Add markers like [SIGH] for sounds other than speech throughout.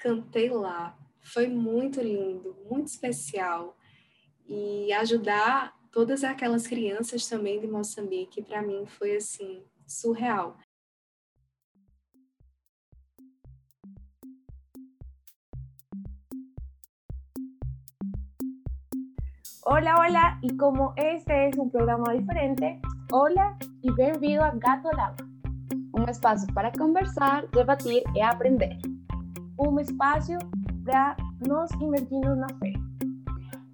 cantei lá. Foi muito lindo, muito especial. E ajudar todas aquelas crianças também de Moçambique, para mim foi assim, surreal. Hola, hola, y como este es un programa diferente, hola y bienvenido a Gato Lava. Un espacio para conversar, debatir y aprender. Un espacio para nos invertirnos na fé.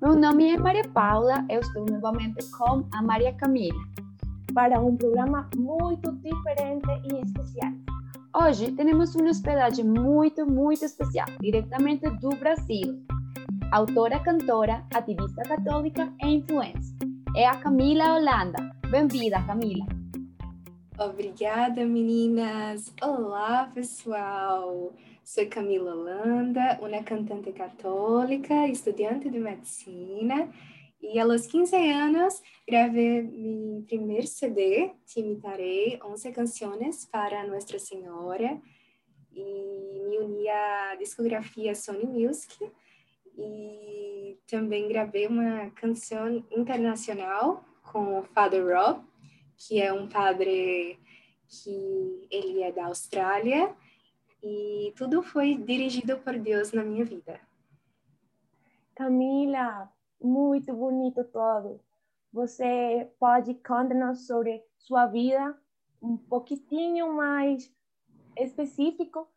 Meu nome é Maria Paula, eu estou novamente com a Maria Camila. Para um programa muito diferente e especial. Hoje temos uma hospedagem muito, muito especial, diretamente do Brasil. Autora, cantora, ativista católica e influencer. É a Camila Holanda. Bem-vinda, Camila. Obrigada, meninas. Olá, pessoal. Sou Camila Holanda, uma cantante católica, estudante de medicina. E aos 15 anos gravei meu primeiro CD, Te Imitarei, 11 canções para Nossa Senhora. E me uni à discografia Sony Music. E também gravei uma canção internacional com o Father Rob, que é um padre que ele é da Austrália e tudo foi dirigido por Deus na minha vida. Camila, muito bonito todo. Você pode contar-nos sobre sua vida um pouquinho mais específico,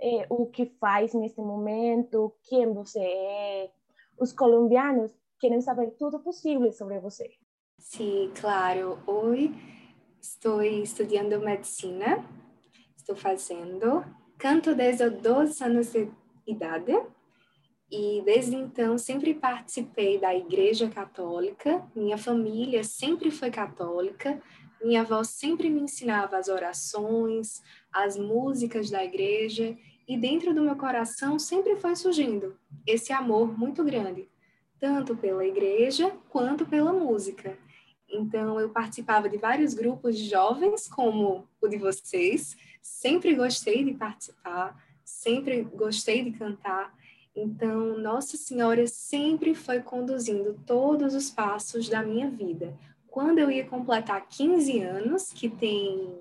eh, o que faz neste momento, quem você é. Os colombianos querem saber tudo possível sobre você. Sim, claro. Hoje estou estudando medicina, estou fazendo, canto desde os 12 anos de idade e desde então sempre participei da Igreja Católica. Minha família sempre foi católica. Minha avó sempre me ensinava as orações, as músicas da igreja e dentro do meu coração sempre foi surgindo esse amor muito grande, tanto pela igreja quanto pela música. Então, eu participava de vários grupos de jovens, como o de vocês. Sempre gostei de participar, sempre gostei de cantar. Então, Nossa Senhora sempre foi conduzindo todos os passos da minha vida. Quando eu ia completar 15 anos, que tem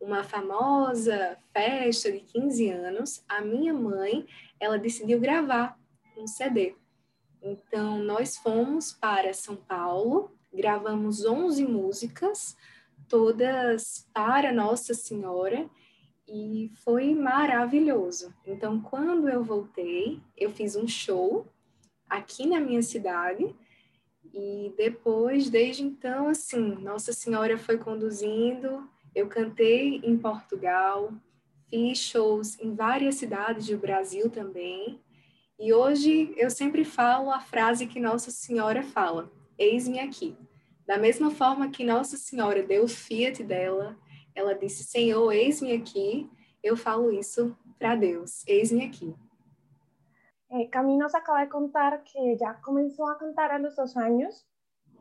uma famosa festa de 15 anos, a minha mãe, ela decidiu gravar um CD. Então, nós fomos para São Paulo gravamos 11 músicas, todas para Nossa Senhora, e foi maravilhoso. Então, quando eu voltei, eu fiz um show aqui na minha cidade, e depois, desde então, assim, Nossa Senhora foi conduzindo, eu cantei em Portugal, fiz shows em várias cidades do Brasil também, e hoje eu sempre falo a frase que Nossa Senhora fala: Eis-me aqui. Da mesma forma que Nossa Senhora deu o fiat dela, ela disse: Senhor, eis-me aqui. Eu falo isso para Deus: eis-me aqui. Eh, Caminos acaba de contar que ya comenzó a cantar a los dos años,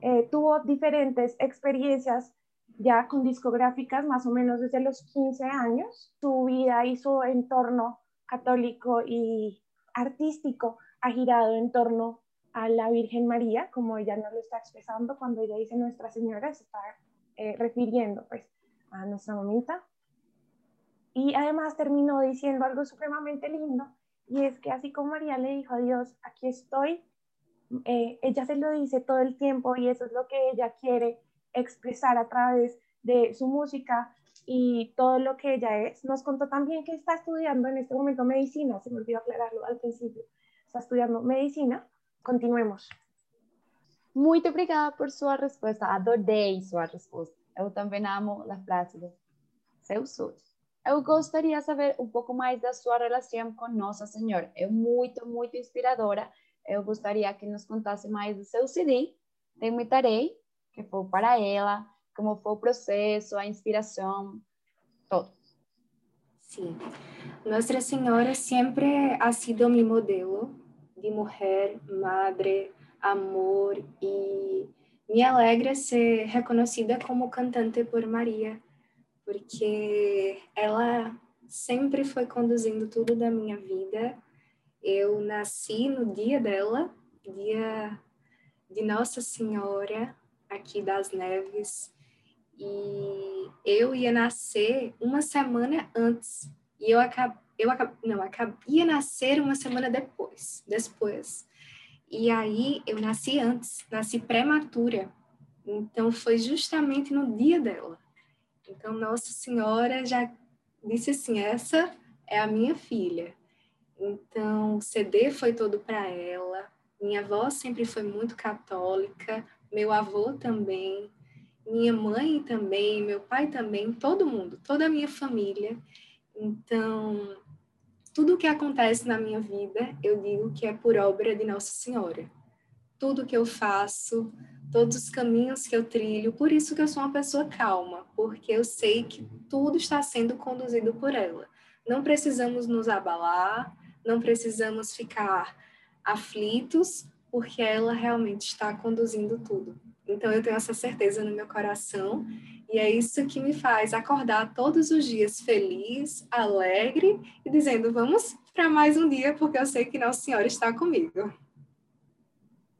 eh, tuvo diferentes experiencias ya con discográficas más o menos desde los 15 años. Su vida y su entorno católico y artístico ha girado en torno a la Virgen María, como ella nos lo está expresando cuando ella dice Nuestra Señora, se está eh, refiriendo pues a nuestra mamita. Y además terminó diciendo algo supremamente lindo, y es que así como María le dijo a Dios, aquí estoy, eh, ella se lo dice todo el tiempo y eso es lo que ella quiere expresar a través de su música y todo lo que ella es. Nos contó también que está estudiando en este momento medicina, se me olvidó aclararlo al principio, está estudiando medicina Continuemos. Muito obrigada por sua resposta. Adorei sua resposta. Eu também amo as de seus sonhos. Eu gostaria de saber um pouco mais da sua relação com Nossa Senhora. É muito, muito inspiradora. Eu gostaria que nos contasse mais do seu CD. Te imitarei, que foi para ela, como foi o processo, a inspiração, todo. Sim. Nossa Senhora sempre ha sido meu modelo de mulher, madre, amor e me alegra ser reconhecida como cantante por Maria, porque ela sempre foi conduzindo tudo da minha vida Eu nasci no dia dela, dia de Nossa Senhora aqui das Neves, e eu ia nascer uma semana antes. E eu acabei, eu acab, não, acab, ia nascer uma semana depois, depois. E aí eu nasci antes, nasci prematura. Então foi justamente no dia dela. Então Nossa Senhora já disse assim: essa é a minha filha. Então o CD foi todo para ela. Minha avó sempre foi muito católica, meu avô também, minha mãe também, meu pai também, todo mundo, toda a minha família. Então, tudo o que acontece na minha vida, eu digo que é por obra de Nossa Senhora. Tudo que eu faço, todos os caminhos que eu trilho, por isso que eu sou uma pessoa calma, porque eu sei que tudo está sendo conduzido por ela. Não precisamos nos abalar, não precisamos ficar aflitos, porque ela realmente está conduzindo tudo. Então eu tenho essa certeza no meu coração e é isso que me faz acordar todos os dias feliz, alegre e dizendo: vamos para mais um dia, porque eu sei que Nossa Senhora está comigo.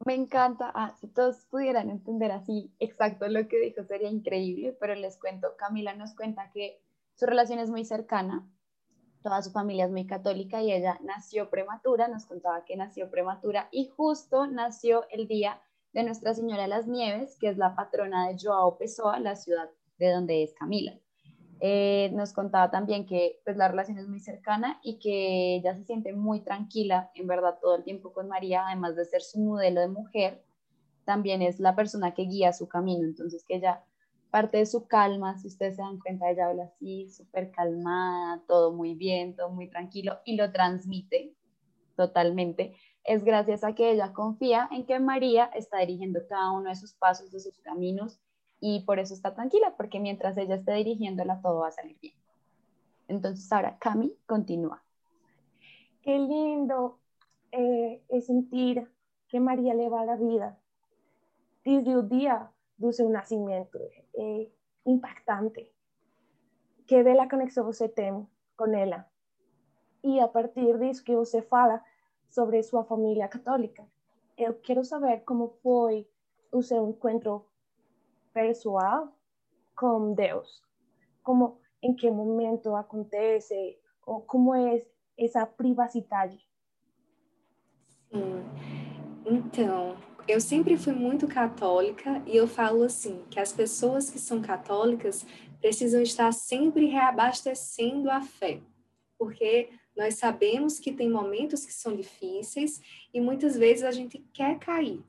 Me encanta, ah, si todos pudieran entender así exacto lo que dijo sería increíble, pero les cuento, Camila nos cuenta que su relación es muy cercana, toda su familia es muy católica y ella nació prematura, nos contaba que nació prematura y justo nació el día de Nuestra Señora de las Nieves, que es la patrona de Joao Pessoa, la ciudad de donde es Camila. Eh, nos contaba también que pues, la relación es muy cercana y que ella se siente muy tranquila, en verdad, todo el tiempo con María, además de ser su modelo de mujer, también es la persona que guía su camino, entonces que ella parte de su calma, si ustedes se dan cuenta, ella habla así, súper calmada, todo muy bien, todo muy tranquilo y lo transmite totalmente es gracias a que ella confía en que María está dirigiendo cada uno de sus pasos, de sus caminos, y por eso está tranquila, porque mientras ella esté dirigiéndola, todo va a salir bien. Entonces ahora Cami continúa. Qué lindo eh, es sentir que María le va la vida desde el día de su nacimiento. Eh, impactante. Que ve la conexión que usted tiene con ella. Y a partir de eso que usted fala, sobre su familia católica. Eu quero saber como foi o seu encontro pessoal com Deus. Como, em que momento acontece, ou como é essa privacidade. Sim. Então, eu sempre fui muito católica e eu falo assim, que as pessoas que são católicas precisam estar sempre reabastecendo a fé, porque nós sabemos que tem momentos que são difíceis e muitas vezes a gente quer cair,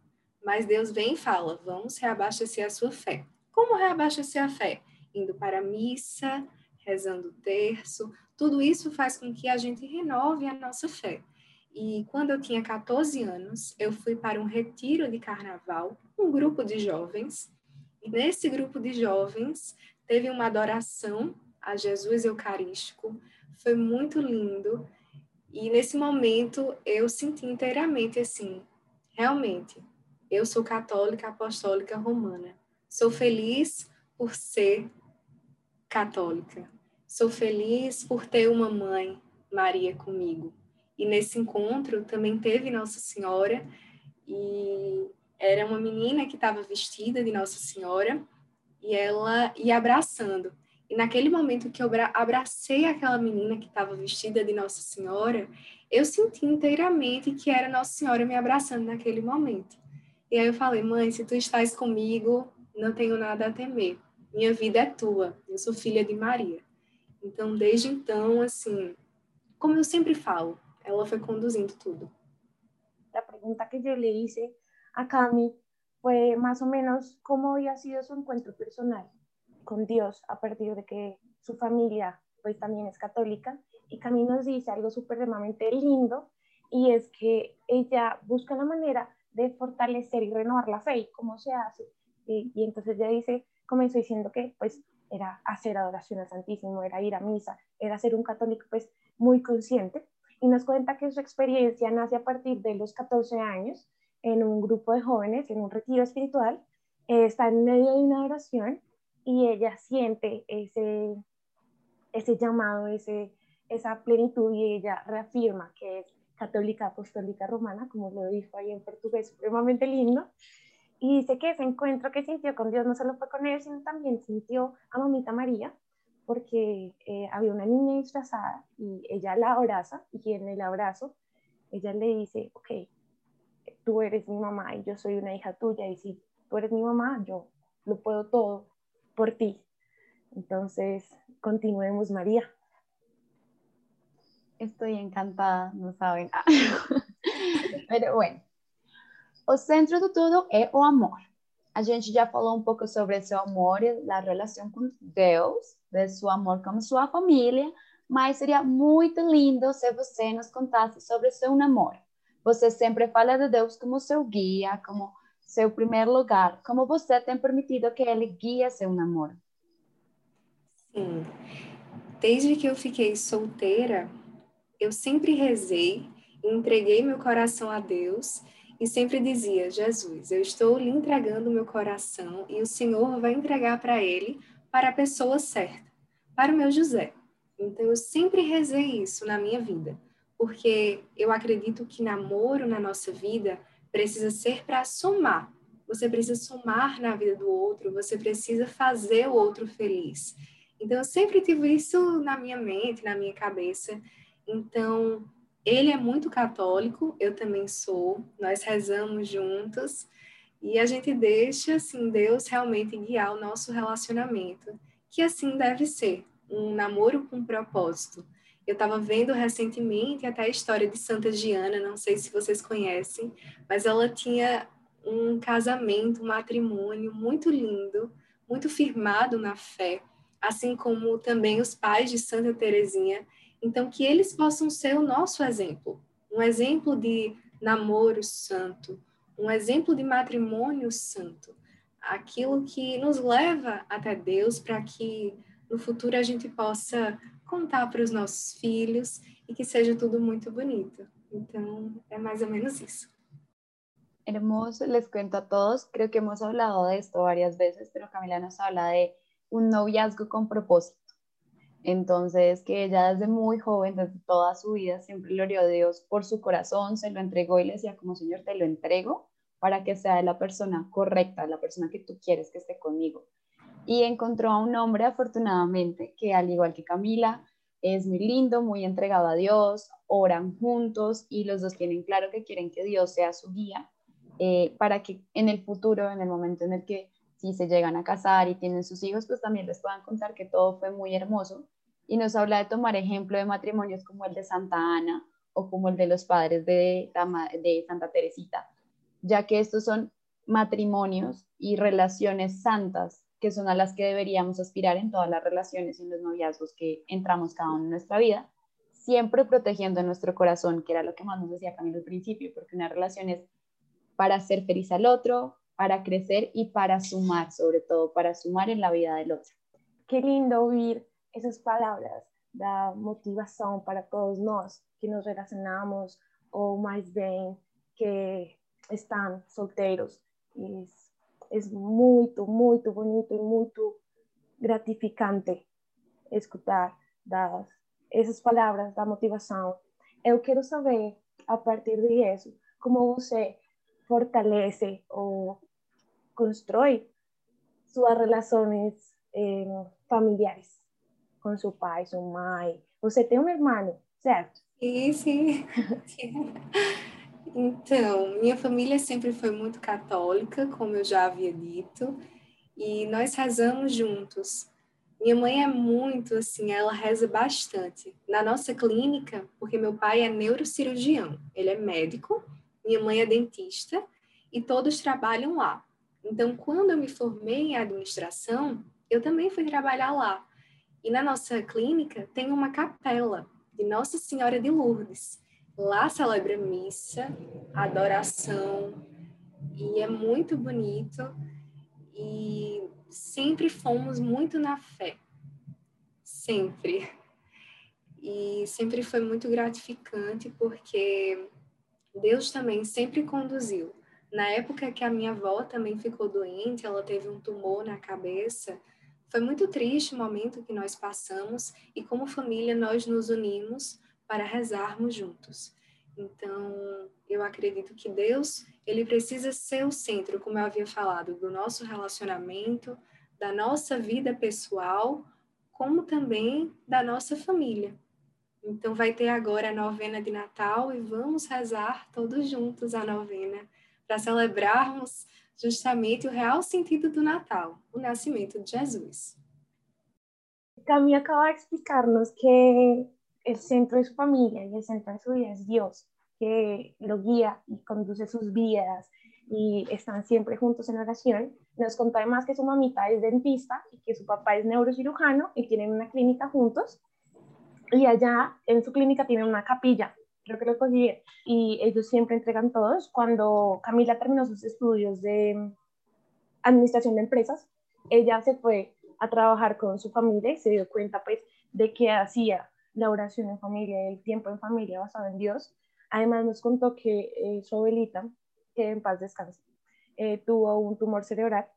mas Deus vem e fala: vamos reabastecer a sua fé. Como reabastecer a fé? Indo para a missa, rezando o terço, tudo isso faz com que a gente renove a nossa fé. E quando eu tinha 14 anos, eu fui para um retiro de carnaval, um grupo de jovens, e nesse grupo de jovens teve uma adoração a Jesus Eucarístico, foi muito lindo. E nesse momento eu senti inteiramente assim, realmente, eu sou católica apostólica romana. Sou feliz por ser católica. Sou feliz por ter uma mãe, Maria, comigo. E nesse encontro também teve Nossa Senhora e era uma menina que estava vestida de Nossa Senhora e ela ia abraçando. E naquele momento que eu abracei aquela menina que estava vestida de Nossa Senhora, eu senti inteiramente que era Nossa Senhora me abraçando naquele momento. E aí eu falei, mãe, se tu estás comigo, não tenho nada a temer. Minha vida é tua. Eu sou filha de Maria. Então, desde então, assim, como eu sempre falo, ela foi conduzindo tudo. A pergunta que eu le hice a Cami foi mais ou menos como havia sido seu encontro personal con Dios a partir de que su familia pues también es católica. Y Camino nos dice algo supremamente lindo y es que ella busca la manera de fortalecer y renovar la fe y cómo se hace. Y, y entonces ella dice comenzó diciendo que pues era hacer adoración al Santísimo, era ir a misa, era ser un católico pues muy consciente. Y nos cuenta que su experiencia nace a partir de los 14 años en un grupo de jóvenes, en un retiro espiritual, eh, está en medio de una oración y ella siente ese, ese llamado, ese, esa plenitud y ella reafirma que es católica apostólica romana, como lo dijo ahí en portugués, supremamente lindo. Y dice que ese encuentro que sintió con Dios no solo fue con él, sino también sintió a Mamita María, porque eh, había una niña disfrazada y ella la abraza y en el abrazo ella le dice, ok, tú eres mi mamá y yo soy una hija tuya y si tú eres mi mamá, yo lo puedo todo por ti. Entonces, continuemos, María. Estou encantada, não sabem. Mas, [LAUGHS] bueno, o centro de tudo é o amor. A gente já falou um pouco sobre seu amor e a relação com Deus, de seu amor com sua família, mas seria muito lindo se você nos contasse sobre seu namoro. Você sempre fala de Deus como seu guia, como seu primeiro lugar. Como você tem permitido que ele guie seu namoro? Sim. Desde que eu fiquei solteira, eu sempre rezei, entreguei meu coração a Deus e sempre dizia: Jesus, eu estou lhe entregando meu coração e o Senhor vai entregar para ele, para a pessoa certa, para o meu José. Então eu sempre rezei isso na minha vida, porque eu acredito que namoro na nossa vida precisa ser para somar. Você precisa somar na vida do outro, você precisa fazer o outro feliz. Então eu sempre tive isso na minha mente, na minha cabeça. Então, ele é muito católico, eu também sou. Nós rezamos juntos e a gente deixa assim Deus realmente guiar o nosso relacionamento, que assim deve ser um namoro com propósito. Eu estava vendo recentemente até a história de Santa Diana, não sei se vocês conhecem, mas ela tinha um casamento, um matrimônio muito lindo, muito firmado na fé, assim como também os pais de Santa Teresinha. Então, que eles possam ser o nosso exemplo, um exemplo de namoro santo, um exemplo de matrimônio santo, aquilo que nos leva até Deus para que no futuro a gente possa contar para os nossos filhos e que seja tudo muito bonito. Então, é mais ou menos isso. Hermoso, les cuento a todos, creo que hemos hablado de esto varias veces, pero Camila nos habla de un noviazgo con propósito. Entonces, que ella desde muy joven, desde toda su vida, siempre le a Dios por su corazón, se lo entregó y le decía como Señor, te lo entrego para que sea la persona correcta, la persona que tú quieres que esté conmigo y encontró a un hombre afortunadamente que al igual que Camila es muy lindo, muy entregado a Dios, oran juntos y los dos tienen claro que quieren que Dios sea su guía eh, para que en el futuro, en el momento en el que si se llegan a casar y tienen sus hijos, pues también les puedan contar que todo fue muy hermoso. Y nos habla de tomar ejemplo de matrimonios como el de Santa Ana o como el de los padres de, de Santa Teresita, ya que estos son matrimonios y relaciones santas que son a las que deberíamos aspirar en todas las relaciones y en los noviazgos que entramos cada uno en nuestra vida, siempre protegiendo nuestro corazón, que era lo que más nos decía Camilo al principio, porque una relación es para ser feliz al otro, para crecer y para sumar, sobre todo para sumar en la vida del otro. Qué lindo oír esas palabras, la motivación para todos nosotros que nos relacionamos o más bien que están solteros. Es es muy, muy bonito y muy gratificante escuchar esas palabras da motivación. Yo quiero saber, a partir de eso, cómo usted fortalece o construye sus relaciones eh, familiares con su padre, su madre. Usted tiene un hermano, ¿cierto? Sí, sí. [LAUGHS] Então, minha família sempre foi muito católica, como eu já havia dito, e nós rezamos juntos. Minha mãe é muito assim, ela reza bastante. Na nossa clínica, porque meu pai é neurocirurgião, ele é médico, minha mãe é dentista e todos trabalham lá. Então, quando eu me formei em administração, eu também fui trabalhar lá. E na nossa clínica tem uma capela de Nossa Senhora de Lourdes. Lá celebra missa, adoração, e é muito bonito. E sempre fomos muito na fé. Sempre. E sempre foi muito gratificante, porque Deus também sempre conduziu. Na época que a minha avó também ficou doente, ela teve um tumor na cabeça. Foi muito triste o momento que nós passamos e como família nós nos unimos para rezarmos juntos. Então, eu acredito que Deus, ele precisa ser o centro, como eu havia falado, do nosso relacionamento, da nossa vida pessoal, como também da nossa família. Então, vai ter agora a novena de Natal e vamos rezar todos juntos a novena para celebrarmos justamente o real sentido do Natal, o nascimento de Jesus. Cami acaba explicarnos que el centro de su familia y el centro de su vida es Dios, que lo guía y conduce sus vidas y están siempre juntos en oración. Nos contó además que su mamita es dentista y que su papá es neurocirujano y tienen una clínica juntos. Y allá en su clínica tienen una capilla, creo que lo cogí, y ellos siempre entregan todos. Cuando Camila terminó sus estudios de administración de empresas, ella se fue a trabajar con su familia y se dio cuenta pues de que hacía la oración en familia, el tiempo en familia basado en Dios. Además nos contó que eh, su abuelita, que en paz descanse, eh, tuvo un tumor cerebral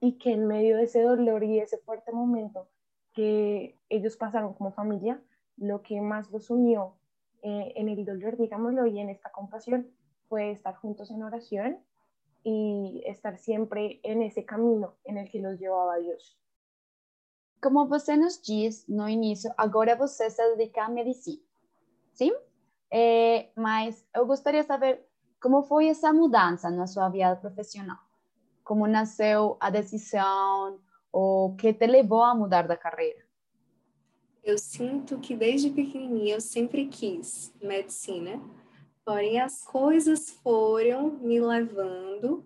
y que en medio de ese dolor y ese fuerte momento que ellos pasaron como familia, lo que más los unió eh, en el dolor, digámoslo, y en esta compasión fue estar juntos en oración y estar siempre en ese camino en el que los llevaba Dios. Como você nos diz no início, agora você se dedica à medicina, sim? É, mas eu gostaria de saber como foi essa mudança na sua vida profissional. Como nasceu a decisão ou que te levou a mudar da carreira? Eu sinto que desde pequenininha eu sempre quis medicina, porém as coisas foram me levando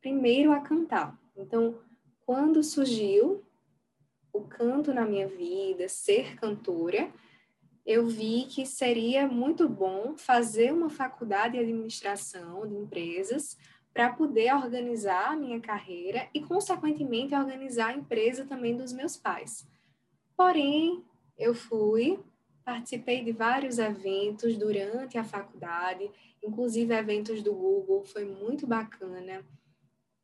primeiro a cantar. Então, quando surgiu o canto na minha vida, ser cantora, eu vi que seria muito bom fazer uma faculdade de administração de empresas para poder organizar a minha carreira e, consequentemente, organizar a empresa também dos meus pais. Porém, eu fui, participei de vários eventos durante a faculdade, inclusive eventos do Google, foi muito bacana.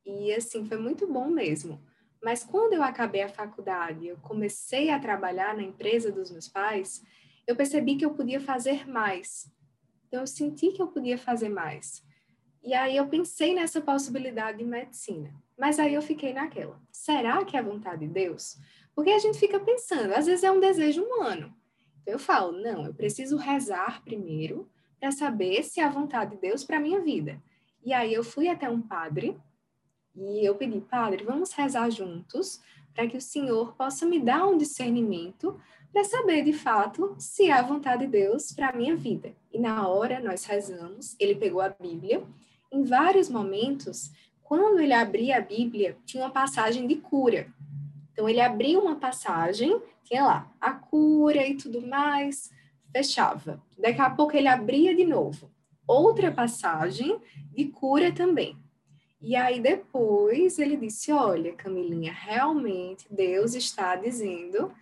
E assim, foi muito bom mesmo. Mas quando eu acabei a faculdade, eu comecei a trabalhar na empresa dos meus pais, eu percebi que eu podia fazer mais. Então eu senti que eu podia fazer mais. E aí eu pensei nessa possibilidade de medicina. Mas aí eu fiquei naquela. Será que é a vontade de Deus? Porque a gente fica pensando, às vezes é um desejo humano. Então eu falo, não, eu preciso rezar primeiro para saber se é a vontade de Deus para minha vida. E aí eu fui até um padre e eu pedi, Padre, vamos rezar juntos para que o Senhor possa me dar um discernimento para saber de fato se a vontade de Deus para a minha vida. E na hora nós rezamos, ele pegou a Bíblia. Em vários momentos, quando ele abria a Bíblia, tinha uma passagem de cura. Então ele abria uma passagem, tinha lá a cura e tudo mais, fechava. Daqui a pouco ele abria de novo. Outra passagem de cura também. E aí depois ele disse: Olha, Camilinha, realmente Deus está dizendo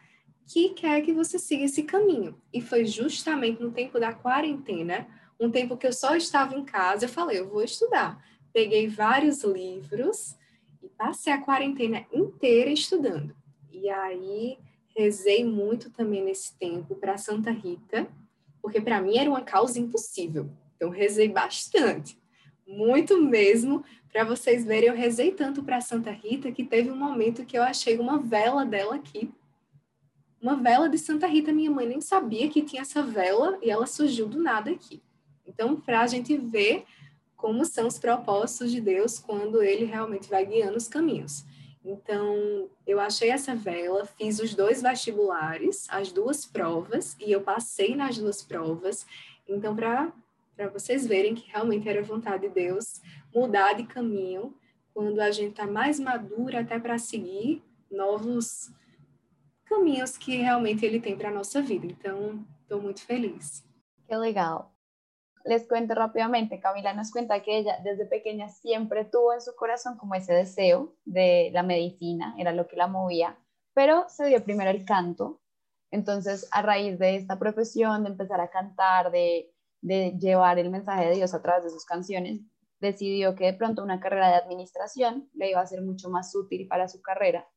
que quer que você siga esse caminho. E foi justamente no tempo da quarentena, um tempo que eu só estava em casa, eu falei: Eu vou estudar. Peguei vários livros e passei a quarentena inteira estudando. E aí rezei muito também nesse tempo para Santa Rita, porque para mim era uma causa impossível. Então rezei bastante, muito mesmo, para vocês verem, eu rezei tanto para Santa Rita que teve um momento que eu achei uma vela dela aqui. Uma vela de Santa Rita, minha mãe nem sabia que tinha essa vela e ela surgiu do nada aqui. Então, para a gente ver como são os propósitos de Deus quando ele realmente vai guiando os caminhos. Então, eu achei essa vela, fiz os dois vestibulares, as duas provas, e eu passei nas duas provas. Então, para vocês verem que realmente era vontade de Deus mudar de caminho quando a gente está mais madura até para seguir novos caminhos que realmente ele tem para a nossa vida. Então, estou muito feliz. Que legal. Les cuento rápidamente, Camila nos cuenta que ella desde pequeña siempre tuvo en su corazón como ese deseo de la medicina, era lo que la movía, pero se dio primero el canto. Entonces, a raíz de esta profesión, de empezar a cantar, de, de llevar el mensaje de Dios a través de sus canciones, decidió que de pronto una carrera de administración le iba a ser mucho más útil para su carrera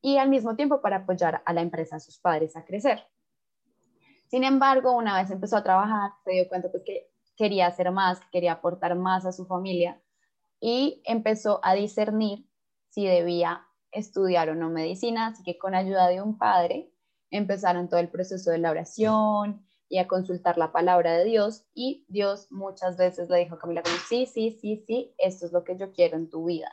y al mismo tiempo para apoyar a la empresa de sus padres a crecer. Sin embargo, una vez empezó a trabajar, se dio cuenta pues, que quería hacer más, que quería aportar más a su familia y empezó a discernir si debía estudiar o no medicina, así que con ayuda de un padre empezaron todo el proceso de la oración y a consultar la palabra de Dios y Dios muchas veces le dijo a Camila como, sí, sí, sí, sí, esto es lo que yo quiero en tu vida.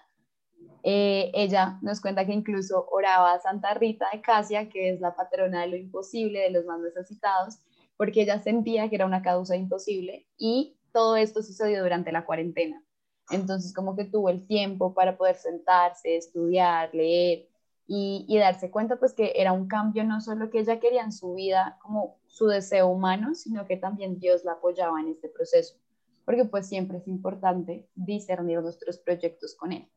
Eh, ella nos cuenta que incluso oraba a Santa Rita de Casia, que es la patrona de lo imposible, de los más necesitados, porque ella sentía que era una causa imposible y todo esto sucedió durante la cuarentena. Entonces como que tuvo el tiempo para poder sentarse, estudiar, leer y, y, darse cuenta pues que era un cambio no solo que ella quería en su vida como su deseo humano, sino que también Dios la apoyaba en este proceso, porque pues siempre es importante discernir nuestros proyectos con Él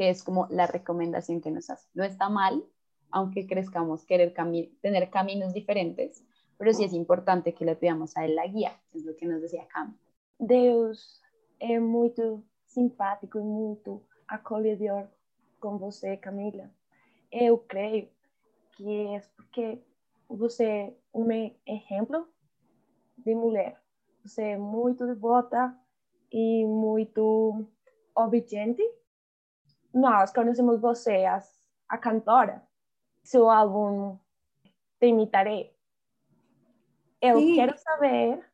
que es como la recomendación que nos hace. No está mal, aunque crezcamos querer tener caminos diferentes, pero sí es importante que le pidamos a él la guía, es lo que nos decía Cam. Deus é muito simpático e muito acolhedor com você, Camila. Eu creio que é porque você um exemplo de mulher. Você é muito devota e muito obediente nós conhecemos você, a, a cantora, seu álbum Te Imitarei. Eu Sim. quero saber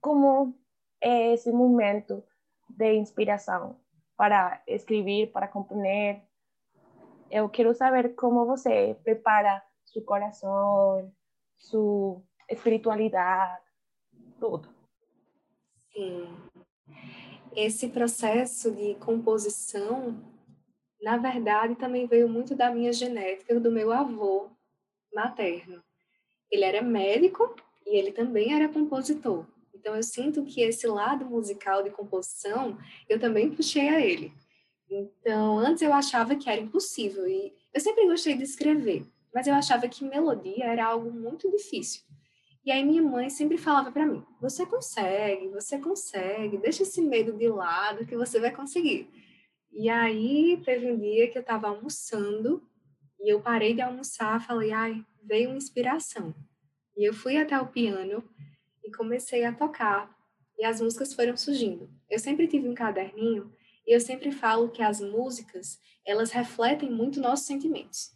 como é esse momento de inspiração para escrever, para componer. Eu quero saber como você prepara seu coração, sua espiritualidade, tudo. Sim esse processo de composição, na verdade, também veio muito da minha genética, do meu avô materno. Ele era médico e ele também era compositor. Então, eu sinto que esse lado musical de composição, eu também puxei a ele. Então, antes eu achava que era impossível e eu sempre gostei de escrever, mas eu achava que melodia era algo muito difícil. E aí minha mãe sempre falava para mim: "Você consegue, você consegue, deixa esse medo de lado que você vai conseguir". E aí teve um dia que eu estava almoçando e eu parei de almoçar, falei: "Ai, veio uma inspiração". E eu fui até o piano e comecei a tocar e as músicas foram surgindo. Eu sempre tive um caderninho e eu sempre falo que as músicas, elas refletem muito nossos sentimentos.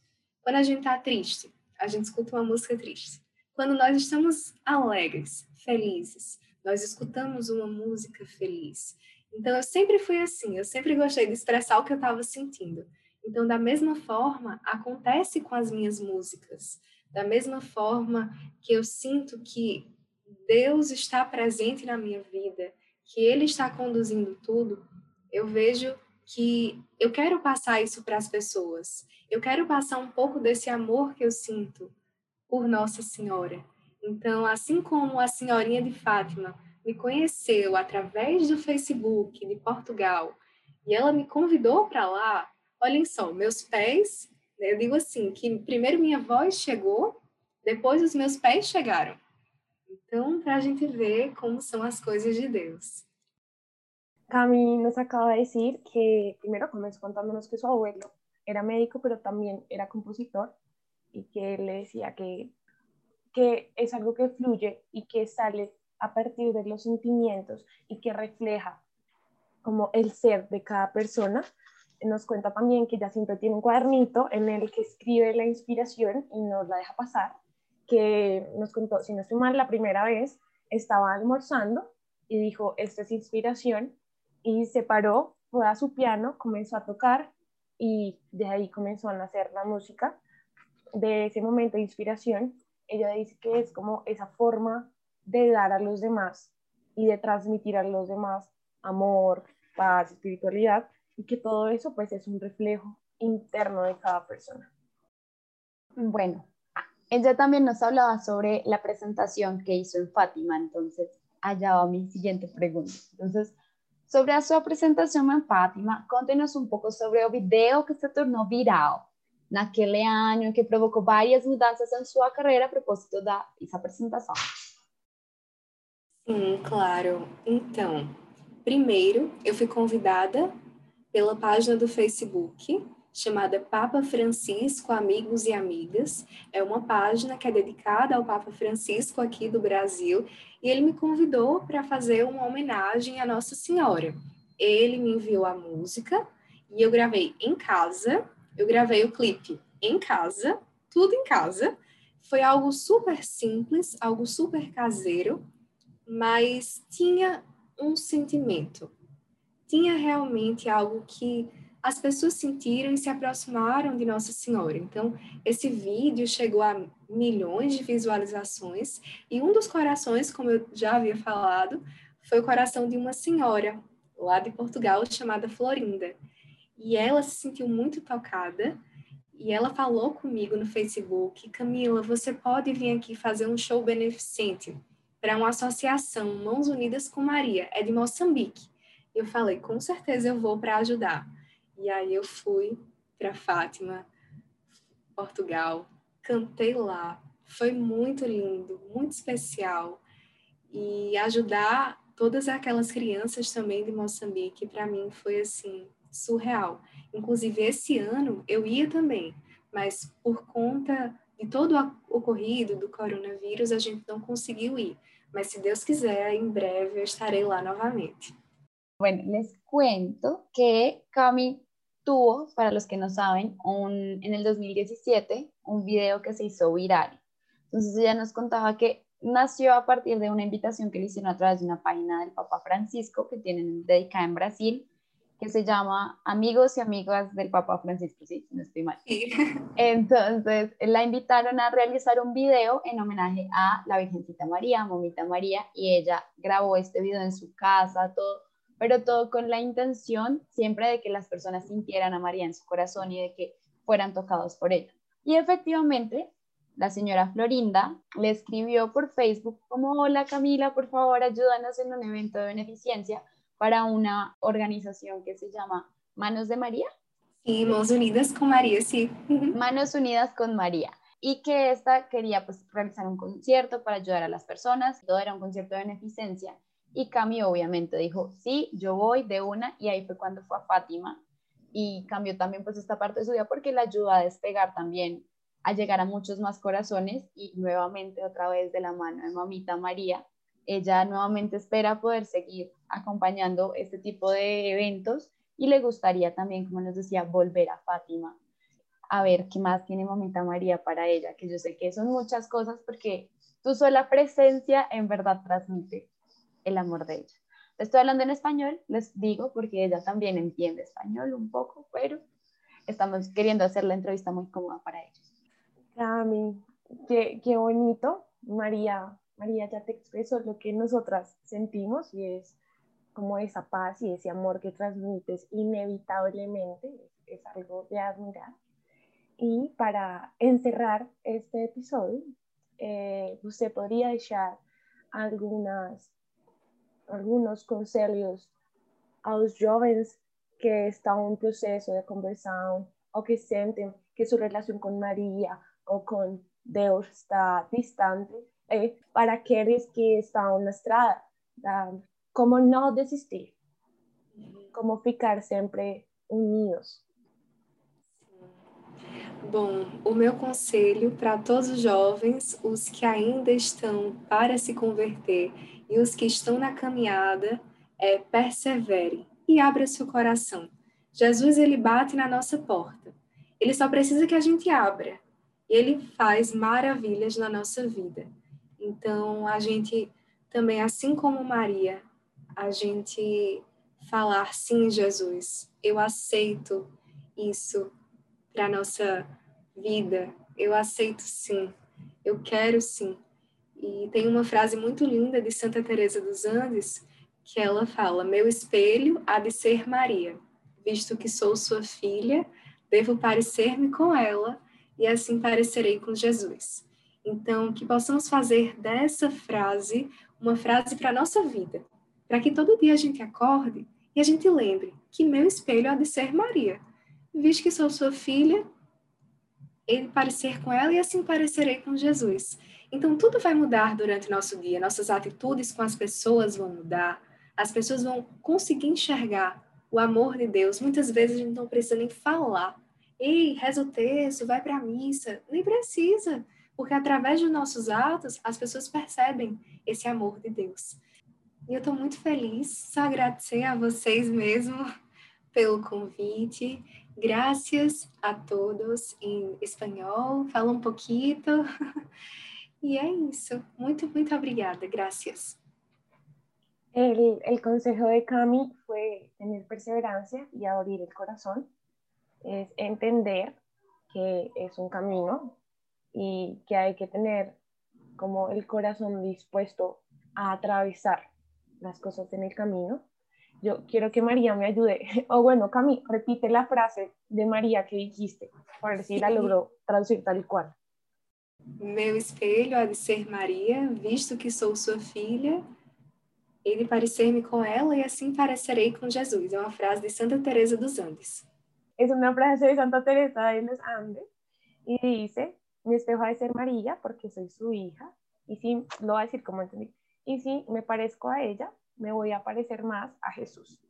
Quando a gente tá triste, a gente escuta uma música triste. Quando nós estamos alegres, felizes, nós escutamos uma música feliz. Então, eu sempre fui assim, eu sempre gostei de expressar o que eu estava sentindo. Então, da mesma forma, acontece com as minhas músicas. Da mesma forma que eu sinto que Deus está presente na minha vida, que Ele está conduzindo tudo, eu vejo que eu quero passar isso para as pessoas. Eu quero passar um pouco desse amor que eu sinto por Nossa Senhora. Então, assim como a senhorinha de Fátima me conheceu através do Facebook de Portugal e ela me convidou para lá, olhem só, meus pés, né, eu digo assim, que primeiro minha voz chegou, depois os meus pés chegaram. Então, para a gente ver como são as coisas de Deus. Cami nos acaba de decir que primero comenzó contándonos que su abuelo era médico, pero también era compositor y que le decía que, que es algo que fluye y que sale a partir de los sentimientos y que refleja como el ser de cada persona. Nos cuenta también que ella siempre tiene un cuadernito en el que escribe la inspiración y nos la deja pasar, que nos contó, si no estoy mal, la primera vez estaba almorzando y dijo, esta es inspiración, y se paró, fue a su piano, comenzó a tocar y de ahí comenzó a nacer la música de ese momento de inspiración, ella dice que es como esa forma de dar a los demás y de transmitir a los demás amor, paz, espiritualidad, y que todo eso pues es un reflejo interno de cada persona. Bueno, ella también nos hablaba sobre la presentación que hizo en Fátima, entonces allá va mi siguiente pregunta. Entonces, sobre su presentación en Fátima, contenos un poco sobre el video que se tornó viral naquele ano, que provocou várias mudanças em sua carreira a propósito da essa apresentação. Sim, claro. Então, primeiro, eu fui convidada pela página do Facebook chamada Papa Francisco Amigos e Amigas. É uma página que é dedicada ao Papa Francisco aqui do Brasil e ele me convidou para fazer uma homenagem à Nossa Senhora. Ele me enviou a música e eu gravei em casa. Eu gravei o clipe em casa, tudo em casa. Foi algo super simples, algo super caseiro, mas tinha um sentimento. Tinha realmente algo que as pessoas sentiram e se aproximaram de Nossa Senhora. Então, esse vídeo chegou a milhões de visualizações e um dos corações, como eu já havia falado, foi o coração de uma senhora lá de Portugal chamada Florinda. E ela se sentiu muito tocada e ela falou comigo no Facebook, Camila, você pode vir aqui fazer um show beneficente para uma associação Mãos Unidas com Maria, é de Moçambique. Eu falei, com certeza eu vou para ajudar. E aí eu fui para Fátima, Portugal, cantei lá. Foi muito lindo, muito especial. E ajudar todas aquelas crianças também de Moçambique, para mim foi assim, surreal. Inclusive esse ano eu ia também, mas por conta de todo o ocorrido do coronavírus, a gente não conseguiu ir. Mas se Deus quiser, em breve eu estarei lá novamente. Bueno, les cuento que Cami tuvo, para los que no saben, un, en el 2017 un video que se hizo viral. Entonces ella nos contaba que nació a partir de una invitación que le hicieron a través de una página del Papa Francisco que tienen dedicada en Brasil, que se llama Amigos y Amigas del Papa Francisco, sí, no estoy mal. [LAUGHS] Entonces la invitaron a realizar un video en homenaje a la Virgencita María, Momita María, y ella grabó este video en su casa, todo pero todo con la intención siempre de que las personas sintieran a María en su corazón y de que fueran tocados por ella. Y efectivamente, la señora Florinda le escribió por Facebook como, hola Camila, por favor ayúdanos en un evento de beneficencia para una organización que se llama Manos de María. Sí, Manos Unidas con María, sí. Manos Unidas con María. Y que esta quería pues realizar un concierto para ayudar a las personas. Todo era un concierto de beneficencia y Cami obviamente dijo, sí, yo voy de una y ahí fue cuando fue a Fátima. Y cambió también pues esta parte de su vida porque la ayudó a despegar también, a llegar a muchos más corazones. Y nuevamente otra vez de la mano de mamita María, ella nuevamente espera poder seguir acompañando este tipo de eventos. Y le gustaría también, como nos decía, volver a Fátima. A ver qué más tiene mamita María para ella, que yo sé que son muchas cosas porque tu sola presencia en verdad transmite el amor de ella. Estoy hablando en español, les digo, porque ella también entiende español un poco, pero estamos queriendo hacer la entrevista muy cómoda para ellos. Cami, qué, qué bonito. María, María ya te expresó lo que nosotras sentimos y es como esa paz y ese amor que transmites inevitablemente, es, algo de admirar. Y para encerrar este episodio, eh, usted podría dejar algunas algunos conselhos aos jovens que estão em processo de conversão ou que sentem que sua relação com Maria ou com Deus está distante, é para aqueles que estão na estrada, como não desistir, como ficar sempre unidos. Bom, o meu conselho para todos os jovens, os que ainda estão para se converter e os que estão na caminhada, é persevere e abra seu coração. Jesus ele bate na nossa porta. Ele só precisa que a gente abra. Ele faz maravilhas na nossa vida. Então, a gente também, assim como Maria, a gente falar sim, Jesus, eu aceito isso para nossa vida. Eu aceito sim. Eu quero sim. E tem uma frase muito linda de Santa Teresa dos Andes que ela fala: "Meu espelho há de ser Maria, visto que sou sua filha, devo parecer-me com ela e assim parecerei com Jesus." Então, que possamos fazer dessa frase uma frase para nossa vida, para que todo dia a gente acorde e a gente lembre que meu espelho há de ser Maria, visto que sou sua filha, ele parecer com ela e assim parecerei com Jesus. Então, tudo vai mudar durante o nosso dia, nossas atitudes com as pessoas vão mudar, as pessoas vão conseguir enxergar o amor de Deus. Muitas vezes a gente não precisa nem falar, ei, reza o texto, vai para a missa. Nem precisa, porque através dos nossos atos, as pessoas percebem esse amor de Deus. E eu estou muito feliz, só agradecer a vocês mesmo [LAUGHS] pelo convite. Graças a todos em espanhol, fala um pouquinho. [LAUGHS] E é isso. Muito, muito obrigada. Gracias. El, el, consejo de Cami fue tener perseverancia y abrir el corazón, es entender que es un camino y que hay que tener como el corazón dispuesto a atravesar las cosas en el camino. Yo quiero que María me ayude. [LAUGHS] O bueno, Cami, repite la frase de María que dijiste, para ver si la logró traducir tal cual. Meu espelho há de ser Maria, visto que sou sua filha, e de parecer-me com ela, e assim parecerei com Jesus. É uma frase de Santa Teresa dos Andes. É uma frase de Santa Teresa de los Andes, e dice, mi espejo ha de ser María, porque soy su hija, y si, lo voy a como entendí, y si me parezco a ella, me voy a parecer más a Jesús.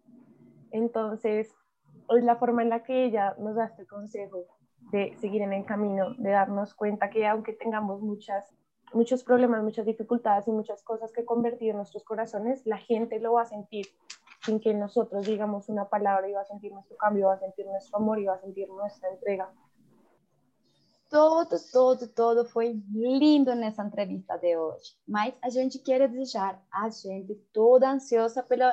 Entonces, es la forma la que ella nos da este consejo de seguir en el camino, de darnos cuenta que aunque tengamos muchas, muchos problemas, muchas dificultades y muchas cosas que convertir en nuestros corazones, la gente lo va a sentir sin que nosotros digamos una palabra y va a sentir nuestro cambio, va a sentir nuestro amor y va a sentir nuestra entrega. Todo, todo, todo foi lindo nessa entrevista de hoje. Mas a gente quer desejar a gente toda ansiosa pelo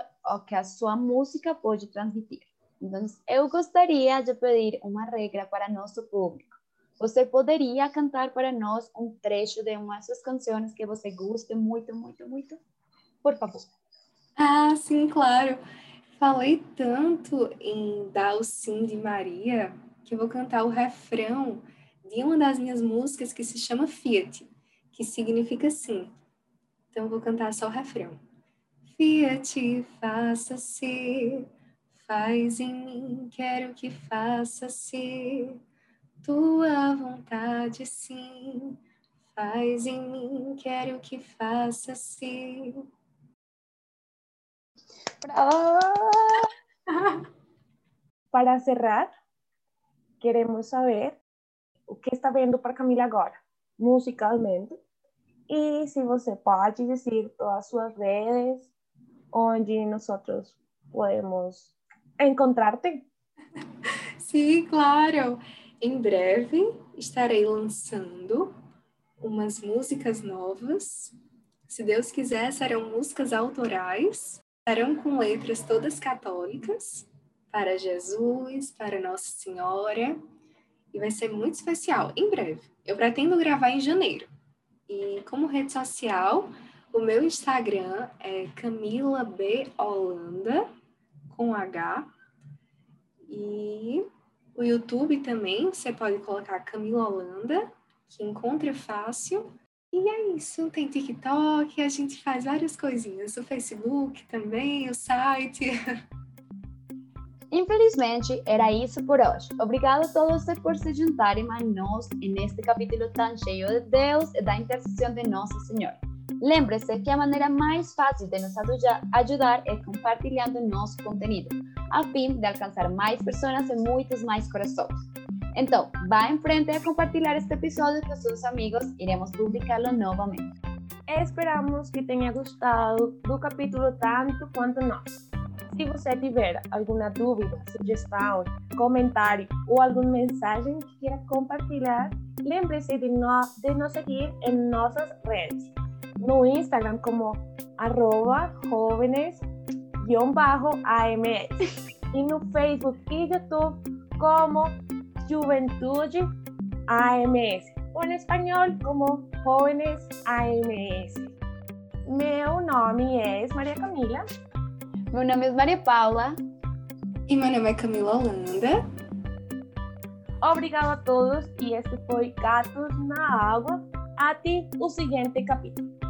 que a sua música pode transmitir. Então, eu gostaria de pedir uma regra para nosso público. Você poderia cantar para nós um trecho de uma das canções que você goste muito, muito, muito? Por favor. Ah, sim, claro. Falei tanto em sim de Maria que eu vou cantar o refrão de uma das minhas músicas que se chama Fiat, que significa sim. Então, eu vou cantar só o refrão. Fiat, faça-se Faz em mim, quero que faça-se tua vontade, sim. Faz em mim, quero que faça-se. [LAUGHS] Para cerrar, queremos saber o que está vendo para Camila agora, musicalmente. E se você pode dizer todas as suas redes, onde nós podemos encontrarte? Sim, claro. Em breve estarei lançando umas músicas novas. Se Deus quiser, serão músicas autorais, serão com letras todas católicas, para Jesus, para Nossa Senhora, e vai ser muito especial. Em breve. Eu pretendo gravar em janeiro. E como rede social, o meu Instagram é Camila B Holanda com H. E o YouTube também, você pode colocar Camila Holanda, que encontra fácil. E é isso, tem TikTok, a gente faz várias coisinhas. O Facebook também, o site. [LAUGHS] Infelizmente, era isso por hoje. Obrigado a todos por se juntarem a nós neste capítulo tão cheio de Deus e da intercessão de Nosso Senhor. Lembre-se que a maneira mais fácil de nos ajudar é compartilhando nosso conteúdo, a fim de alcançar mais pessoas e muitos mais corações. Então, vá em frente a compartilhar este episódio com seus amigos, iremos publicá-lo novamente. Esperamos que tenha gostado do capítulo tanto quanto nós. Se você tiver alguma dúvida, sugestão, comentário ou alguma mensagem que queira compartilhar, lembre-se de, no, de nos seguir em nossas redes no Instagram como arroba jóvenes-ams y no Facebook y YouTube como Juventud AMS o en español como Jóvenes AMS. Meu nome es María Camila. Meu nome é Maria Paula. E meu nome é Camila Holanda. Obrigado a todos e este foi Gatos na Água. Até o seguinte capítulo.